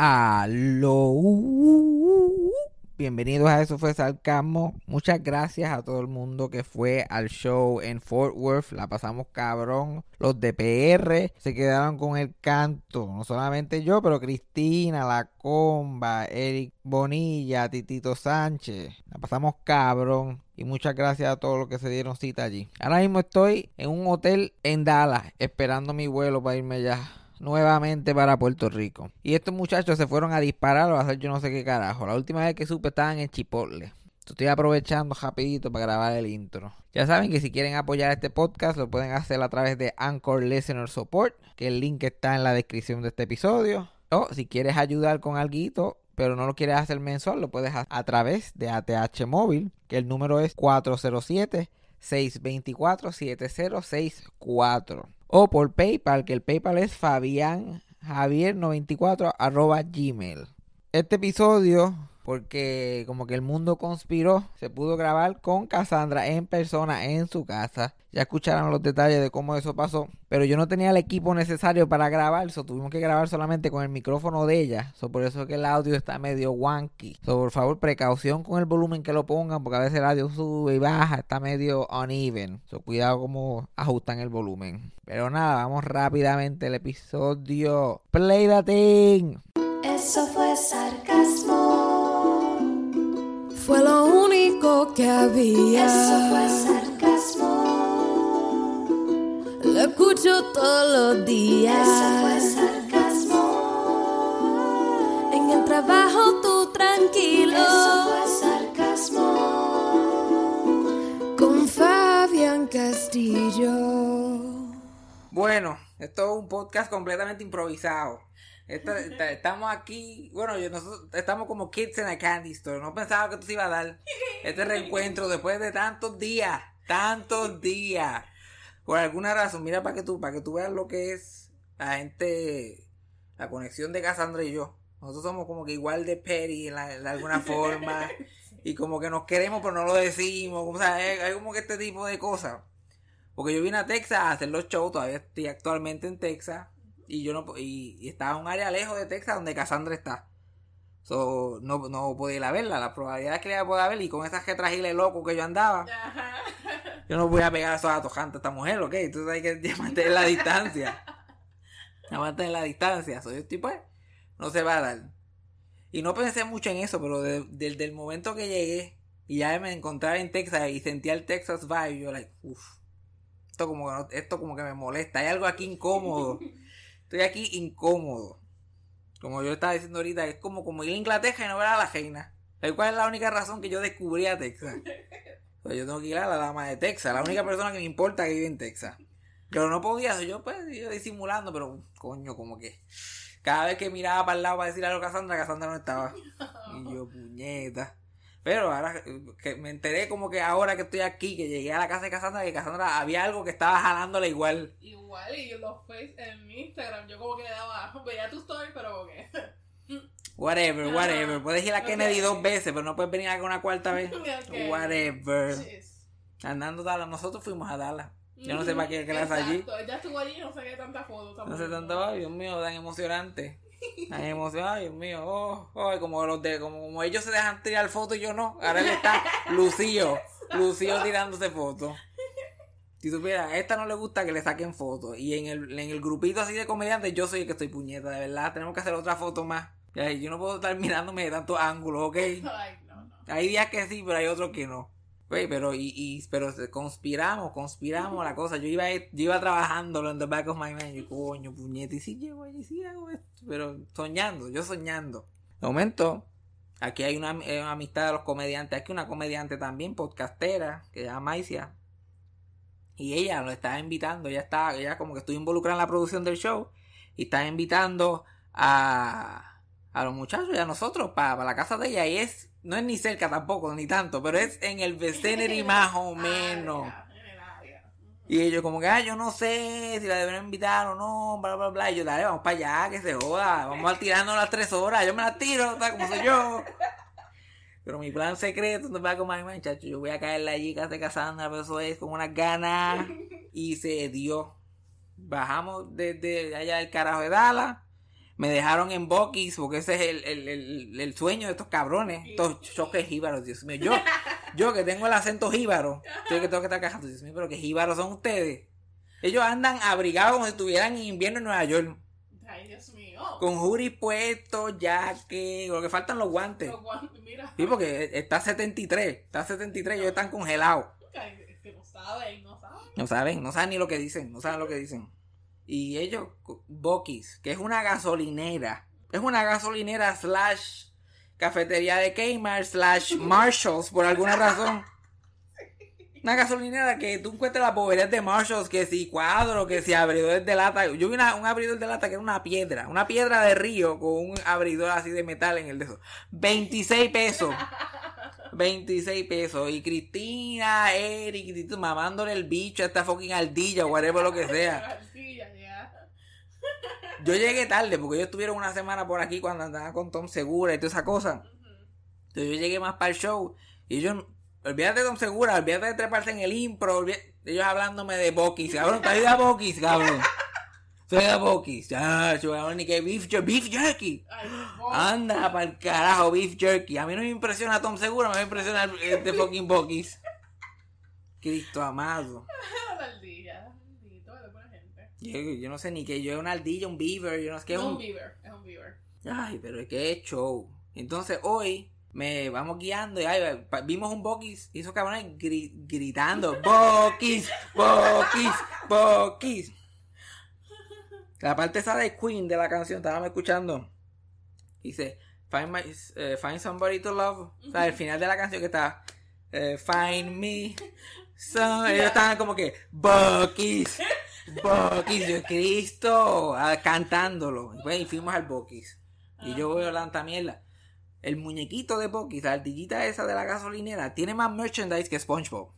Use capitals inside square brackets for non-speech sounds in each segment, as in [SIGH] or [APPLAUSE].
Aló. Bienvenidos a Eso fue Sarcasmo. Muchas gracias a todo el mundo que fue al show en Fort Worth. La pasamos cabrón. Los de PR se quedaron con el canto. No solamente yo, pero Cristina, La Comba, Eric Bonilla, Titito Sánchez. La pasamos cabrón. Y muchas gracias a todos los que se dieron cita allí. Ahora mismo estoy en un hotel en Dallas esperando mi vuelo para irme ya nuevamente para Puerto Rico. Y estos muchachos se fueron a disparar o a hacer yo no sé qué carajo. La última vez que supe estaban en Chipotle. Estoy aprovechando rapidito para grabar el intro. Ya saben que si quieren apoyar este podcast lo pueden hacer a través de Anchor Listener Support, que el link está en la descripción de este episodio. O si quieres ayudar con algo, pero no lo quieres hacer mensual, lo puedes hacer a través de ATH Móvil, que el número es 407 624 7064 o por PayPal, que el PayPal es Fabián Javier94 arroba gmail. Este episodio, porque como que el mundo conspiró, se pudo grabar con Cassandra en persona en su casa. Ya escucharon los detalles de cómo eso pasó. Pero yo no tenía el equipo necesario para grabar. So tuvimos que grabar solamente con el micrófono de ella. So por eso que el audio está medio wonky. So por favor, precaución con el volumen que lo pongan. Porque a veces el audio sube y baja. Está medio uneven. So cuidado cómo ajustan el volumen. Pero nada, vamos rápidamente al episodio. Play the thing. Eso fue sarcasmo. Fue lo único que había. Eso fue sarcasmo. Lo escucho todos los días. Eso fue sarcasmo. En el trabajo tú tranquilo. Eso fue sarcasmo. Con Fabián Castillo. Bueno, esto es un podcast completamente improvisado. Esta- esta- estamos aquí, bueno, yo- nosotros estamos como kids en a candy store. No pensaba que esto se iba a dar este reencuentro después de tantos días, tantos días. Por alguna razón, mira para que tú, para que tú veas lo que es la gente, la conexión de Cassandra y yo. Nosotros somos como que igual de petty en la- de alguna [LAUGHS] forma. Y como que nos queremos pero no lo decimos. O sea, hay, hay como que este tipo de cosas. Porque yo vine a Texas a hacer los shows, todavía estoy actualmente en Texas. Y yo no y, y estaba en un área lejos de Texas donde Cassandra está. So, no, no podía ir a verla. La probabilidad es que la pueda ver. Y con esas retragiles locos que yo andaba, yo no voy a pegar a esos atojantes a esta mujer, ¿ok? Entonces hay que [LAUGHS] mantener la distancia. [LAUGHS] Que mantener la distancia. So, yo estoy pues, no se va a dar. Y no pensé mucho en eso, pero de- desde el momento que llegué y ya me encontraba en Texas y sentía el Texas vibe, yo like, uff, esto como que no- esto como que me molesta, hay algo aquí incómodo. [LAUGHS] Estoy aquí incómodo. Como yo estaba diciendo ahorita, es como, como ir a Inglaterra y no ver a la reina. ¿Sabes ¿Cuál es la única razón que yo descubrí a Texas? [LAUGHS] Pues yo tengo que ir a la dama de Texas, la única persona que me importa que vive en Texas. Pero no podía, yo pues yo disimulando, pero coño, como que cada vez que miraba para el lado para decirle algo a Cassandra, Cassandra no estaba. [LAUGHS] Y yo, puñeta. Pero ahora que me enteré como que ahora que estoy aquí, que llegué a la casa de Cassandra, que Cassandra había algo que estaba jalándole igual. Igual, y los face en Instagram, yo como que le daba, [LAUGHS] veía tu story, pero como que. [LAUGHS] Whatever, whatever. Puedes ir a Kennedy dos veces, pero no puedes venir acá una cuarta vez. [LAUGHS] Whatever. Andando Dallas, nosotros fuimos a Dallas. Yo no sé para qué clase allí. Exacto, ella estuvo allí, no sé qué tanta foto. No sé tanto, Dios mío, tan emocionante. [LAUGHS] Tan emocionante, ay, Dios mío, oh, oh, como los de, como, como ellos se dejan tirar fotos y yo no. Ahora está [LAUGHS] Lucío, Lucío tirándose fotos. Si supieras, a esta no le gusta que le saquen fotos. Y en el, en el grupito así de comediantes, yo soy el que estoy puñeta, de verdad. Tenemos que hacer otra foto más. Yo no puedo estar mirándome de tantos ángulos, ¿ok? Ay, no, no. Hay días que sí, pero hay otros que no. Güey, pero y, y pero conspiramos, conspiramos la cosa. Yo iba yo iba trabajando en the back of my mind. Y coño, puñete, y sí llego allí, sí hago esto. Pero soñando, yo soñando. De momento, aquí hay una, eh, amistad de los comediantes. Aquí una comediante también, podcastera, que se llama Maicia. Y ella lo estaba invitando, ella está, ella como que estuvo involucrada en la producción del show. Y está invitando a, a los muchachos y a nosotros para la casa de ella. Y es, no es ni cerca tampoco, ni tanto, pero es en el vicinity más o menos. Y ellos como que, ah, yo no sé si la deben invitar o no, bla, bla, bla. Y yo, dale, vamos para allá, que se joda. Vamos a tirarnos las tres horas. Yo me las tiro, ¿sabes? Como soy yo. [LAUGHS] Pero mi plan secreto, no va como, ay, muchacho, yo voy a caerle allí, casa de Cassandra, pero eso es con unas ganas. [LAUGHS] Y se dio. Bajamos desde allá del carajo de Dallas. Me dejaron en Bucky's, porque ese es el, el, el, el sueño de estos cabrones. Estos choques jíbaros, Dios mío. Yo, yo que tengo el acento jíbaro, yo que tengo que estar cajando, Dios mío, pero que jíbaros son ustedes. Ellos andan abrigados como si estuvieran en invierno en Nueva York. Ay, Dios mío. Con hoodie puesto, jacket, lo que faltan los guantes. Los guantes, mira. Sí, porque está 73, está 73, ellos están congelados. Es que no saben, no saben. No saben, no saben ni lo que dicen, no saben lo que dicen. Y ellos, Bucky's, que es una gasolinera, es una gasolinera slash cafetería de Kmart slash Marshalls por alguna razón. Una gasolinera que tú encuentras las boberías de Marshalls, que si cuadro, que si abridores de lata. Yo vi una- un abridor de lata que era una piedra, una piedra de río con un abridor así de metal en el de eso. 26 pesos. 26 pesos. Y Cristina, Eric, y tú mamándole el bicho a esta fucking ardilla o whatever lo que sea. Yo llegué tarde porque ellos estuvieron una semana por aquí cuando andaba con Tom Segura y toda esa cosa. Entonces yo llegué más para el show y ellos, olvídate de Tom Segura, olvídate de treparse en el impro, olvídate- ellos hablándome de Bokis, cabrón, te a Bokis, cabrón. Soy de Bokis, ya, yo cabrón, ni que beef, beef jerky. Ay. Anda para el carajo, beef jerky. A mí no me impresiona Tom Segura, me impresiona este fucking Bokis. Cristo amado. [LAUGHS] La ardilla. Maldito, de buena gente. Yo, yo no sé ni qué, yo es una ardilla, un beaver, yo no sé qué Es es un un... beaver, es un beaver. Ay, pero es que es show. Entonces hoy me vamos guiando y ay, vimos un Bokis y esos cabrones gri- gritando [LAUGHS] Bokis, Bokis, Bokis. La parte esa de Queen de la canción, estábamos escuchando. Dice, find, my, eh, find somebody to love. O sea, el final de la canción que está, eh, find me. [LAUGHS] So, ellos estaban como que, Bokis, [LAUGHS] Bokis, yo Cristo, ah, cantándolo. Y pues, y fuimos al Bokis. Y yo veo la tanta mierda. El muñequito de Bokis, la ardillita esa de la gasolinera, tiene más merchandise que SpongeBob.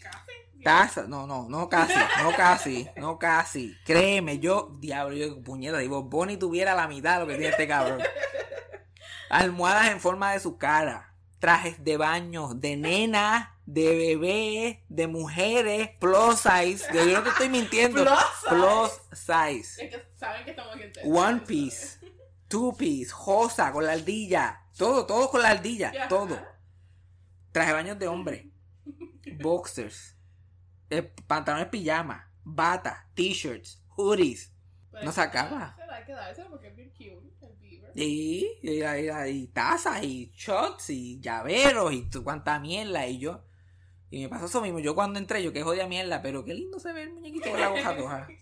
Casi. Taza, no, no, no casi, no casi, no casi. Créeme, yo, diablo, yo, puñeta, digo, Bonnie tuviera la mitad de lo que tiene este cabrón. Almohadas en forma de su cara, trajes de baño, de nena, de bebé, de mujeres, plus size. Yo no te estoy mintiendo. [LAUGHS] Plus size. Plus size. Es que saben que estamos aquí. One Piece, Two Piece, Josa con la ardilla, todo, todo con la ardilla, Ya. todo. Traje de baños de hombre, boxers, eh, pantalones pijama, bata, t-shirts, hoodies. Pues, No se acaba. Se hay que dárselo porque es bien cute. Y, y, y- y tazas y shots y llaveros y cuánta mierda y yo. Y me pasó eso mismo, yo cuando entré, yo que jodía mierda, pero qué lindo se ve el muñequito con la boca toja. [LAUGHS]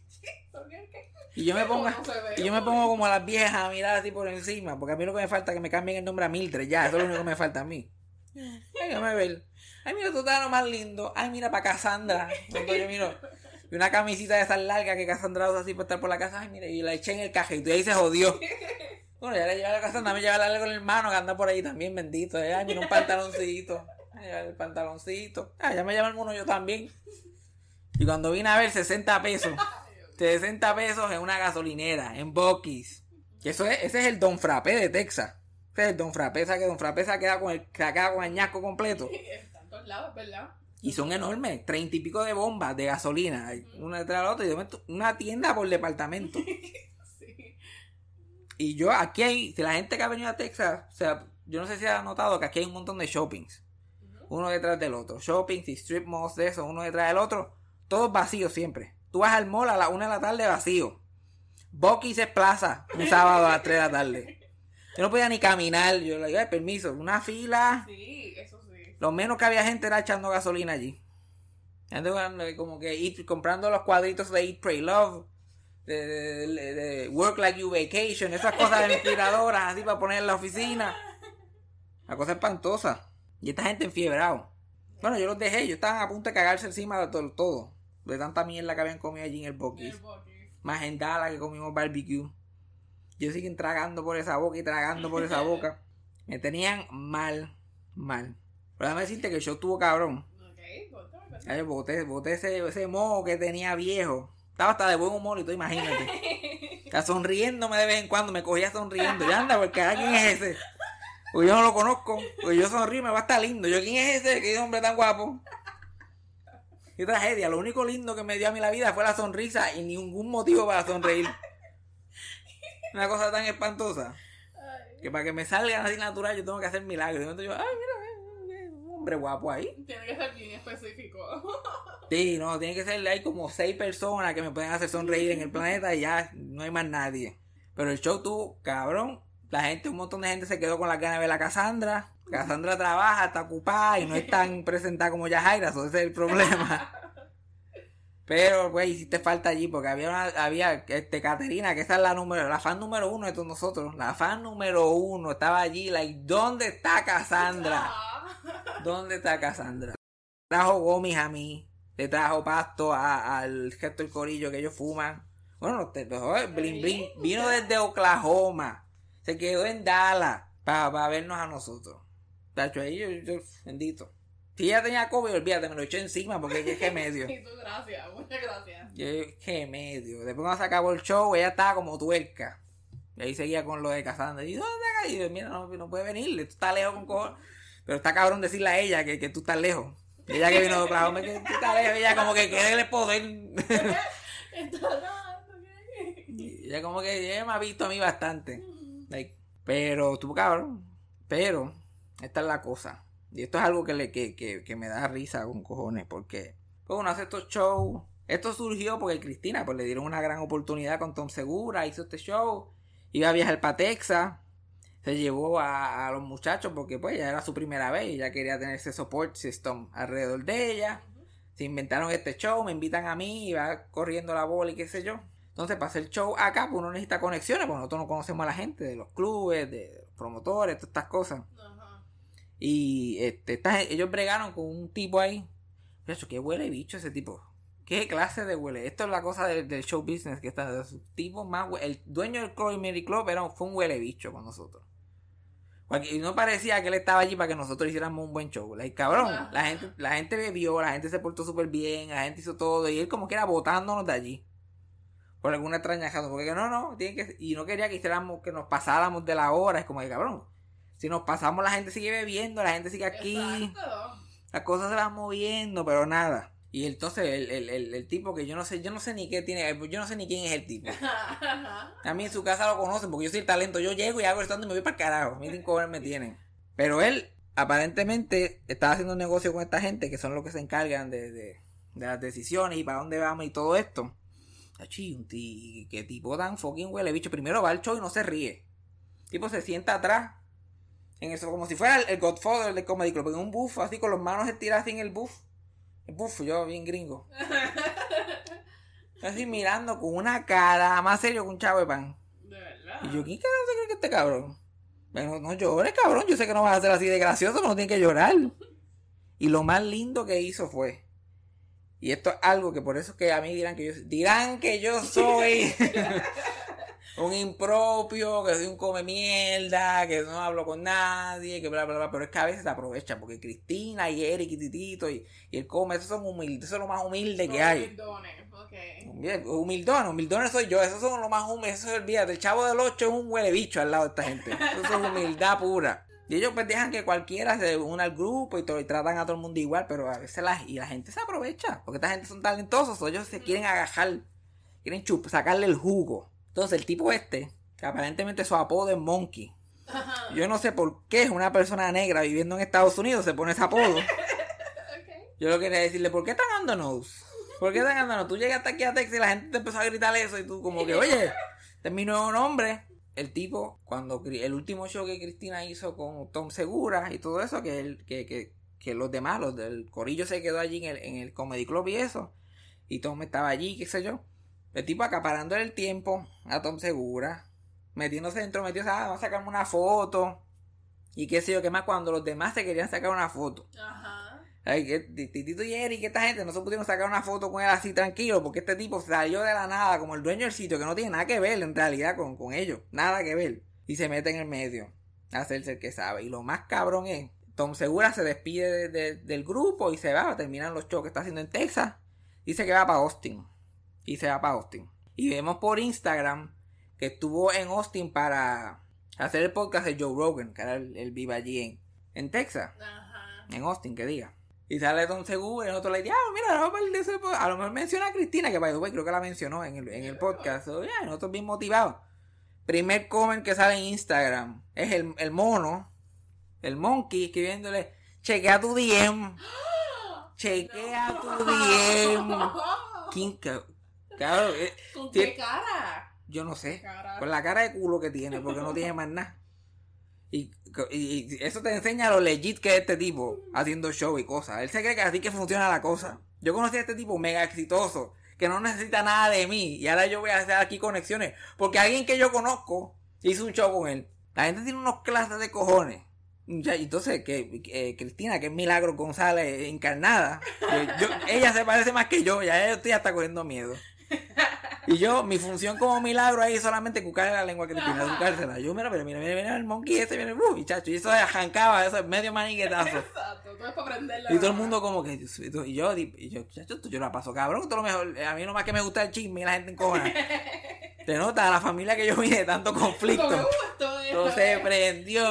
Y yo me pongo, y yo me pongo como a las viejas a mirar así por encima, porque a mí lo que me falta es que me cambien el nombre a Mildred, ya, eso es lo único que me falta a mí. Déjame ver. Ay, mira, tú estás lo más lindo. Ay, mira, para Cassandra. Cuando yo miro, y una camisita de esas largas que Cassandra usa así para estar por la casa. Ay, mira, y la eché en el cajito y ahí se jodió. [LAUGHS] Bueno, ya le lleva a Cassandra, me lleva a darle con el hermano que anda por ahí también, bendito. Ay, mira, un pantaloncito. El pantaloncito. Ah, ya me el mono yo también. Y cuando vine a ver 60 pesos. 60 pesos en una gasolinera, en Bucky's. Que eso es, ese es el Don Frappé de Texas. Ese es el Don Frappé, que Don Frappé se queda con el, se queda con el ñasco completo. [LAUGHS] Todos lados, ¿verdad? Y son enormes, treinta y pico de bombas de gasolina, una detrás de la otra, y de momento una tienda por departamento. [LAUGHS] Y yo, aquí hay, si la gente que ha venido a Texas, o sea, yo no sé si ha notado que aquí hay un montón de shoppings. Uno detrás del otro. Shoppings y strip malls de eso, uno detrás del otro. Todos vacíos siempre. Tú vas al mall a las una de la tarde vacío. Bucky's es plaza, un [LAUGHS] sábado a las 3 de la tarde. Yo no podía ni caminar. Yo le digo, "Ay, permiso, una fila. Sí, eso sí. Lo menos que había gente era echando gasolina allí. Como que comprando los cuadritos de Eat, Pray, Love. De, de- de- de Work Like You Vacation. Esas cosas inspiradoras así para poner en la oficina. La cosa espantosa. Y esta gente enfiebrado. Bueno, yo los dejé. Yo estaban a punto de cagarse encima de todo. todo de tanta mierda que habían comido allí en el Buc-ee's. Más en Dallas que comimos barbecue. Yo siguen tragando por esa boca y tragando por esa boca. Me tenían mal, mal. Pero déjame decirte que show estuvo cabrón. Ok, yo boté, boté ese, ese moho que tenía viejo. Estaba hasta de buen humor y tú imagínate. [LAUGHS] Está sonriéndome de vez en cuando, me cogía sonriendo. Ya anda, porque ¿quién es ese? Pues yo no lo conozco. Pues yo sonrío, me va a estar lindo. Yo, ¿quién es ese? ¿Qué hombre tan guapo? Qué tragedia. Lo único lindo que me dio a mí la vida fue la sonrisa y ningún motivo para sonreír. Una cosa tan espantosa. Que para que me salga así natural yo tengo que hacer milagros. Y yo, ay, mira, hombre guapo ahí. Tiene que ser bien específico. [LAUGHS] Sí, no, tiene que ser, hay como seis personas que me pueden hacer sonreír en el planeta y ya no hay más nadie. Pero el show tuvo, cabrón, la gente, un montón de gente se quedó con las ganas de ver a Cassandra. Cassandra trabaja, está ocupada y no es tan [LAUGHS] presentada como Yajaira, eso ese es el problema. Pero, güey, hiciste falta allí porque había una, había, este, Caterina, que esa es la número, la fan número uno de todos nosotros. La fan número uno estaba allí, like, ¿dónde está Cassandra? ¿Dónde está Cassandra? Trajo gomis a mí. Le trajo pasto a- al gesto del corillo que ellos fuman. Bueno, los, te- los- Blin Blin vino desde Oklahoma. Se quedó en Dallas para vernos a nosotros. Tacho, ahí yo, yo- bendito. Si ella tenía COVID, olvídate, me lo eché encima porque es que medio. [LAUGHS] Tú, gracias, muchas gracias. Yo, que medio. Después cuando se acabó el show, ella estaba como tuerca. Y ahí seguía con lo de Cassandra. Y yo, ¿dónde está? Y yo, mira, no, no puede venir, tú estás lejos con cojones. Pero está cabrón decirle a ella que, que tú estás lejos. Ella que vino de Oklahoma, que tú estás lejos. Ella como que quiere el poder. [LAUGHS] Ella como que ella me ha visto a mí bastante. Like, pero estuvo cabrón. Pero esta es la cosa. Y esto es algo que, le, que, que, que me da risa con cojones. Porque pues uno hace estos shows. Esto surgió porque Cristina pues le dieron una gran oportunidad con Tom Segura. Hizo este show. Iba a viajar para Texas. Se llevó a, a los muchachos porque pues ya era su primera vez. Y ella quería tener ese support system alrededor de ella. Se inventaron este show. Me invitan a mí. Y va corriendo la bola y qué sé yo. Entonces, para hacer show acá, pues uno necesita conexiones, porque nosotros no conocemos a la gente de los clubes, de los promotores, todas estas cosas. Ajá. Y este, esta ellos bregaron con un tipo ahí. Eso, qué huele bicho ese tipo. ¿Qué clase de huele? Esto es la cosa del, del show business que está. de su tipo más El dueño del Club Mary Club era, fue un huele bicho con nosotros. Y no parecía que él estaba allí para que nosotros hiciéramos un buen show. Like, cabrón, la gente, la gente bebió, la gente se portó súper bien, la gente hizo todo. Y él como que era botándonos de allí. Por alguna extraña razón. Porque no, no, tiene que, y no quería que hiciéramos, que nos pasáramos de la hora. Es como que cabrón. Si nos pasamos, la gente sigue bebiendo, la gente sigue aquí Exacto. las cosas se van moviendo, pero nada. Y entonces el, el, el, el tipo que yo no sé, yo no sé ni qué tiene, yo no sé ni quién es el tipo. [LAUGHS] A mí en su casa lo conocen porque yo soy el talento. Yo llego y hago el stand y me voy para el carajo. Miren cómo me tienen. Pero él aparentemente estaba haciendo un negocio con esta gente que son los que se encargan de, de, de las decisiones y para dónde vamos y todo esto. Qué tipo tan fucking huele bicho. Primero va al show y no se ríe. El tipo se sienta atrás. En eso, como si fuera el, Godfather del Comedy Club. En un buff, así con las manos estiradas en el buff. Buff, yo bien gringo. [LAUGHS] Así mirando con una cara más serio que un chavo de pan. De verdad. Y yo, ¿quién carajo se cree que este cabrón? Bueno, no llores, cabrón. Yo sé que no vas a ser así de gracioso, pero no tienes que llorar. Y lo más lindo que hizo fue. Y esto es algo que por eso es que a mí dirán que yo dirán que yo soy [LAUGHS] un impropio, que soy un come mierda, que no hablo con nadie, que bla bla bla, pero es que a veces se aprovecha, porque Cristina y Eric y Titito y, y el come, esos son humildes, eso es lo más humilde que hay. Perdones, ok. Humildones, humildones soy yo, esos son los más humildes, eso es olvídate, el chavo del 8 es un huele bicho al lado de esta gente, eso es humildad pura. Y ellos pues dejan que cualquiera se una al grupo y, todo, y tratan a todo el mundo igual, pero a veces la, y la gente se aprovecha, porque esta gente son talentosos, ellos se quieren agajar, quieren chup, sacarle el jugo. Entonces el tipo este, que aparentemente su apodo es Monkey, yo no sé por qué una persona negra viviendo en Estados Unidos se pone ese apodo. [LAUGHS] Yo lo quería decirle, ¿por qué tan undernose? ¿Por qué tan undernose? Tú llegaste aquí a Texas y la gente te empezó a gritar eso y tú como que, oye, este es mi nuevo nombre. El tipo, cuando el último show que Cristina hizo con Tom Segura y todo eso, que, él, que, que, que los demás, los del corillo se quedó allí en el, en el Comedy Club y eso, y Tom estaba allí, qué sé yo. El tipo acaparando el tiempo a Tom Segura, metiéndose dentro, metiéndose, ah, vamos a sacarme una foto, y qué sé yo, qué más, cuando los demás se querían sacar una foto. Ajá. Ay, que Titito y Eric, esta gente no se pudieron sacar una foto con él así tranquilo, porque este tipo salió de la nada como el dueño del sitio, que no tiene nada que ver en realidad con, con ellos, nada que ver. Y se mete en el medio a hacerse el que sabe. Y lo más cabrón es, Tom Segura se despide de- de- del grupo y se va, terminan los shows que está haciendo en Texas. Dice que va para Austin. Y se va para Austin. Y vemos por Instagram que estuvo en Austin para hacer el podcast de Joe Rogan, que era el, el viva allí en, en Texas Ajá. en Austin, que diga. Y sale Don Seguro y nosotros le decimos, ah, mira, vamos a hablar de ese po-". A lo mejor menciona a Cristina, que by the way, creo que la mencionó en el, en el podcast. So, nosotros bien motivados. Primer comment que sale en Instagram es el, el mono, el monkey, escribiéndole, chequea tu DM. [GASPS] Chequea tu DM. ¿Quién [LAUGHS] Cabrón, eh, ¿Con qué cara? yo no sé. Con la cara de culo que tiene, porque no tiene más nada. Y, y- y eso te enseña lo legit que es este tipo haciendo show y cosas. Él se cree que así que funciona la cosa. Yo conocí a este tipo mega exitoso, que no necesita nada de mí. Y ahora yo voy a hacer aquí conexiones. Porque alguien que yo conozco hizo un show con él. La gente tiene unos clases de cojones. Entonces, que eh, Cristina, que es Milagro González encarnada, yo- yo- ella se parece más que yo, ya yo estoy hasta cogiendo miedo. Y yo, mi función como milagro ahí es solamente cucarle la lengua a Cristina, cucársela. Yo, mira, mira, mira, mira, mira el monkey ese, mira, uh, y chacho, y eso arrancaba, eso es medio maniquetazo. Exacto, todo es para aprenderla. Y todo el mundo como que, y yo, y yo, chacho, yo la paso cabrón, todo lo mejor, a mí nomás que me gusta el chisme y la gente encojona. [LAUGHS] Te nota, la familia que yo vine de tanto conflicto. uh, es- Todo se prendió,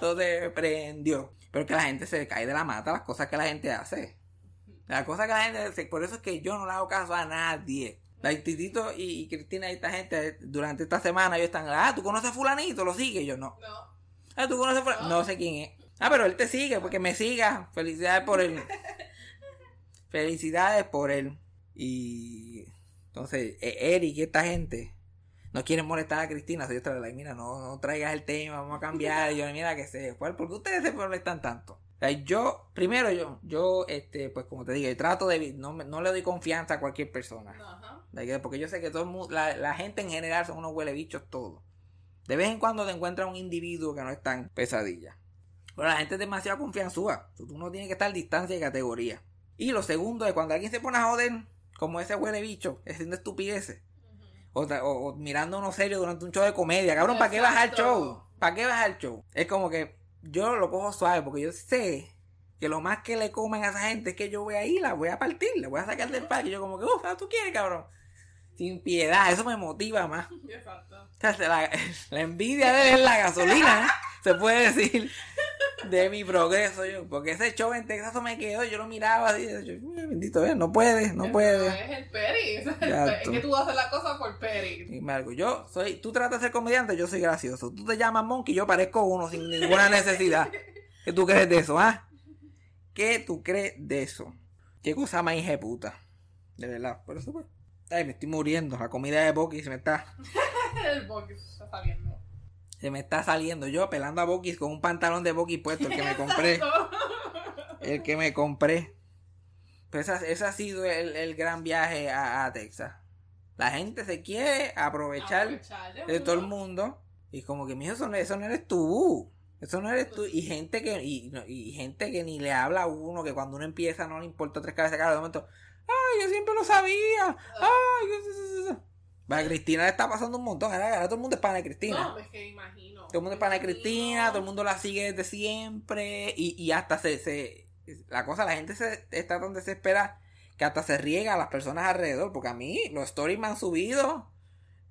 todo se prendió. Pero que la gente se cae de la mata las cosas que la gente hace. Las cosas que la gente hace. Por eso es que yo no le hago caso a nadie. Titito y, y Cristina y esta gente durante esta semana ellos están, ah, tú conoces a fulanito, lo sigue. Yo no. No. Ah, tú conoces a fulanito. No sé quién es. Ah, pero él te sigue, porque me siga. Felicidades por él. [LAUGHS] Felicidades por él. Y entonces, eh, Eric y esta gente no quieren molestar a Cristina. Soy otra like, mira, no, no traigas el tema, vamos a cambiar. Y yo, mira, que se ¿Por qué ustedes se molestan tanto? O sea, yo, primero yo, yo, este, pues como te digo, trato de, no, no le doy confianza a cualquier persona. Ajá. Like, Porque yo sé que todo la, la gente en general son unos huele bichos todos. De vez en cuando te encuentras un individuo que no es tan pesadilla. Pero la gente es demasiado confianzúa. Tú no tienes que estar distancia de categoría. Y lo segundo es cuando alguien se pone a joder, como ese huele bicho, haciendo estupideces. O, o- o mirando uno serio durante un show de comedia. Cabrón, ¿para qué vas al show? ¿Para qué vas al show? Es como que yo lo cojo suave porque yo sé que lo más que le comen a esa gente es que yo voy a ir, la voy a partir, la voy a sacar del parque. Y yo como que, uff, ¿tú quieres, cabrón? Sin piedad, eso me motiva más. Exacto. O sea, se la, la envidia de él es la gasolina, ¿eh? se puede decir, de mi progreso. Yo, porque ese show en Texas me quedó, yo lo miraba así, yo, "Mira, bendito, ¿eh? no puede, no Eso puede. Es el peri. Es, el que tú haces la cosa por peri. Dime algo, yo soy, tú tratas de ser comediante, yo soy gracioso. Tú te llamas Monkey, yo parezco uno sin ninguna necesidad. [LAUGHS] ¿Qué tú crees de eso, ah? ¿Qué tú crees de eso? Qué cosa más puta. De verdad, por eso pues. Ay, me estoy muriendo. La comida de Boki se me está, [LAUGHS] El box está saliendo. se me está saliendo. Yo pelando a Boki con un pantalón de Boki puesto, el que me compré. [LAUGHS] el que me compré. Pues ese, ese ha sido el, el gran viaje a, a Texas. La gente se quiere aprovechar Aprovechar de todo el mundo. Y como que, mijo, eso, no- eso no eres tú. Eso no eres tú. Y gente que y, y gente que ni le habla a uno, que cuando uno empieza no le importa tres cabezas. De momento, ay, yo siempre lo sabía. Ay, yo- yo- yo- yo". Va, a Cristina le está pasando un montón. Ahora, ahora todo el mundo es pana de Cristina. No, es que imagino. Todo el mundo es pana de Cristina, todo el mundo la sigue desde siempre y, y hasta se, se... La cosa, la gente se está tan desesperada que hasta se riega a las personas alrededor, porque a mí los stories me han subido,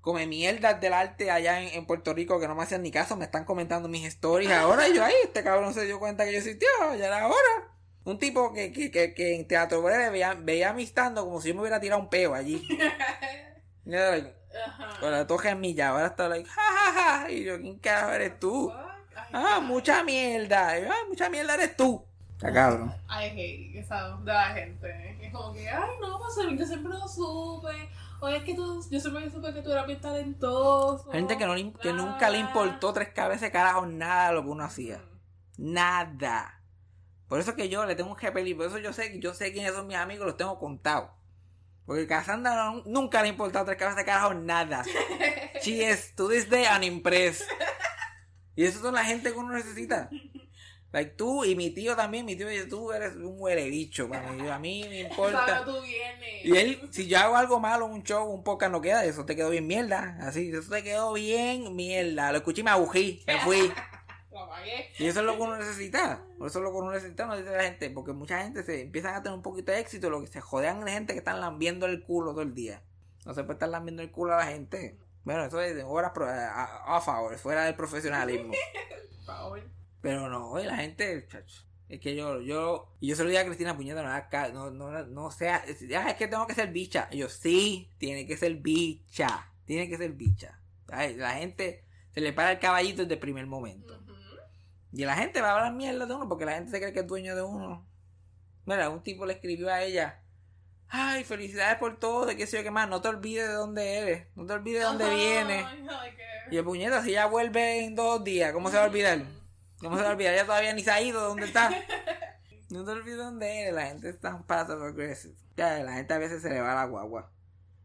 come mierdas del arte allá en, en Puerto Rico que no me hacían ni caso, me están comentando mis stories ahora y yo, ay, este cabrón se dio cuenta que yo existía, ya era hora. Un tipo que, que, que, que en Teatro Breve veía, veía mi estando como si yo me hubiera tirado un peo allí. [LAUGHS] Y era like, Ajá. con la toja en mi ya, ahora está like, ja, ja, ja. Y yo, ¿quién carajo eres tú? Ay, Ah, mucha mierda. Yo, Ah, mucha mierda eres tú. Está cabrón. Hate esa de la gente. Es como que, ay, no, pues yo siempre lo supe. O es que tú, yo siempre supe que tú eras bien talentoso. Gente que, no le- que nunca le importó tres cabezas de carajo nada de lo que uno hacía. Nada. Por eso que yo le tengo un GPL, por eso yo sé, yo sé quiénes son mis amigos, los tengo contados. Porque Cassandra no- nunca le ha importado tres cabezas de carajo nada. [LAUGHS] She is to this day unimpressed. Y eso son la gente que uno necesita. Like, tú y mi tío también, mi tío dice, tú eres un huele bicho mí. A mí me importa. Sabe tú vienes. Y él, si yo hago algo malo, un show, un podcast no queda, eso te quedó bien mierda. Así, eso te quedó bien mierda. Lo escuché y me agugí, me fui. Lo. Y eso es lo que uno necesita. Por eso es lo que uno necesita, no dice la gente. Porque mucha gente se empiezan a tener un poquito de éxito. Lo que se jodean de gente que están lambiendo el culo todo el día. No se puede estar lambiendo el culo a la gente. Bueno, eso es de horas off hours, fuera del profesionalismo. [LAUGHS] Favor. Pero no, oye, la gente, chacho, es que yo, yo, y yo se lo dije a Cristina Puñeta, no, no, no, no sea, es, ah, es que tengo que ser bicha. Y yo, sí, tiene que ser bicha, tiene que ser bicha. Ay, la gente se le para el caballito desde el primer momento. Y la gente va a hablar mierda de uno porque la gente se cree que es dueño de uno. Mira, un tipo le escribió a ella. Ay, felicidades por todo, de qué sé yo qué más. No te olvides de dónde eres. No te olvides de dónde Ajá, vienes. Y el puñeta, si ya vuelve en dos días, ¿cómo se va a olvidar? ¿Cómo se va a olvidar? Ya todavía ni se ha ido, ¿dónde está? [LAUGHS] No te olvides dónde eres. La gente está un paso. Ya, la gente a veces se le va la guagua.